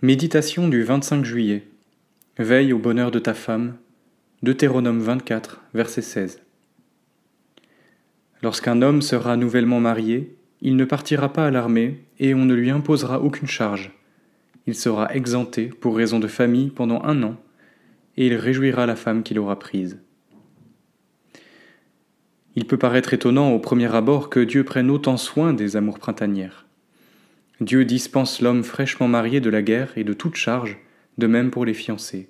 Méditation du 25 juillet. Veille au bonheur de ta femme. Deutéronome 24, verset 16. Lorsqu'un homme sera nouvellement marié, il ne partira pas à l'armée et on ne lui imposera aucune charge. Il sera exempté pour raison de famille pendant un an et il réjouira la femme qu'il aura prise. Il peut paraître étonnant au premier abord que Dieu prenne autant soin des amours printanières. Dieu dispense l'homme fraîchement marié de la guerre et de toute charge, de même pour les fiancés.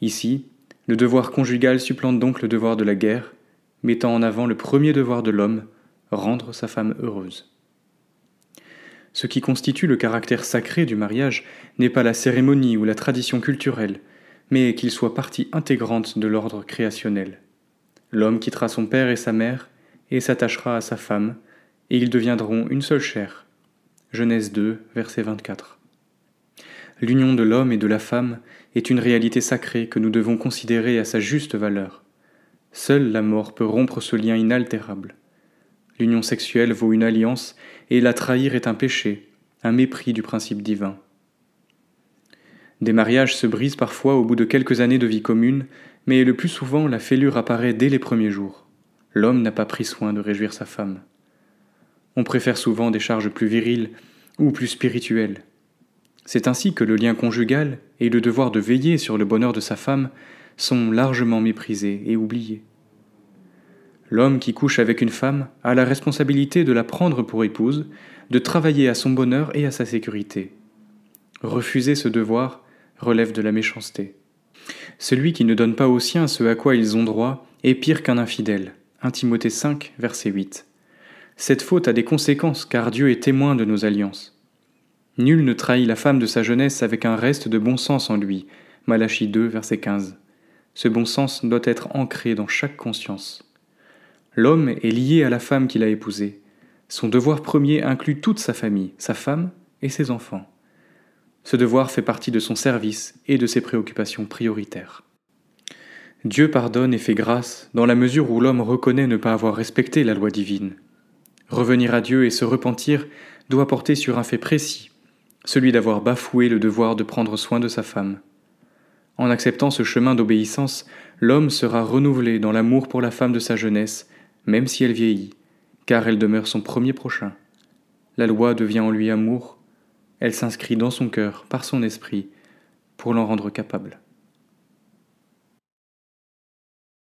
Ici, le devoir conjugal supplante donc le devoir de la guerre, mettant en avant le premier devoir de l'homme, rendre sa femme heureuse. Ce qui constitue le caractère sacré du mariage n'est pas la cérémonie ou la tradition culturelle, mais qu'il soit partie intégrante de l'ordre créationnel. L'homme quittera son père et sa mère et s'attachera à sa femme, et ils deviendront une seule chair. Genèse 2, verset 24. L'union de l'homme et de la femme est une réalité sacrée que nous devons considérer à sa juste valeur. Seule la mort peut rompre ce lien inaltérable. L'union sexuelle vaut une alliance et la trahir est un péché, un mépris du principe divin. Des mariages se brisent parfois au bout de quelques années de vie commune, mais le plus souvent la fêlure apparaît dès les premiers jours. L'homme n'a pas pris soin de réjouir sa femme. On préfère souvent des charges plus viriles ou plus spirituelles. C'est ainsi que le lien conjugal et le devoir de veiller sur le bonheur de sa femme sont largement méprisés et oubliés. L'homme qui couche avec une femme a la responsabilité de la prendre pour épouse, de travailler à son bonheur et à sa sécurité. Refuser ce devoir relève de la méchanceté. Celui qui ne donne pas aux siens ce à quoi ils ont droit est pire qu'un infidèle. 1 Timothée 5, verset 8. Cette faute a des conséquences car Dieu est témoin de nos alliances. Nul ne trahit la femme de sa jeunesse avec un reste de bon sens en lui. Malachie 2, verset 15. Ce bon sens doit être ancré dans chaque conscience. L'homme est lié à la femme qu'il a épousée. Son devoir premier inclut toute sa famille, sa femme et ses enfants. Ce devoir fait partie de son service et de ses préoccupations prioritaires. Dieu pardonne et fait grâce dans la mesure où l'homme reconnaît ne pas avoir respecté la loi divine. Revenir à Dieu et se repentir doit porter sur un fait précis, celui d'avoir bafoué le devoir de prendre soin de sa femme. En acceptant ce chemin d'obéissance, l'homme sera renouvelé dans l'amour pour la femme de sa jeunesse, même si elle vieillit, car elle demeure son premier prochain. La loi devient en lui amour, elle s'inscrit dans son cœur par son esprit pour l'en rendre capable.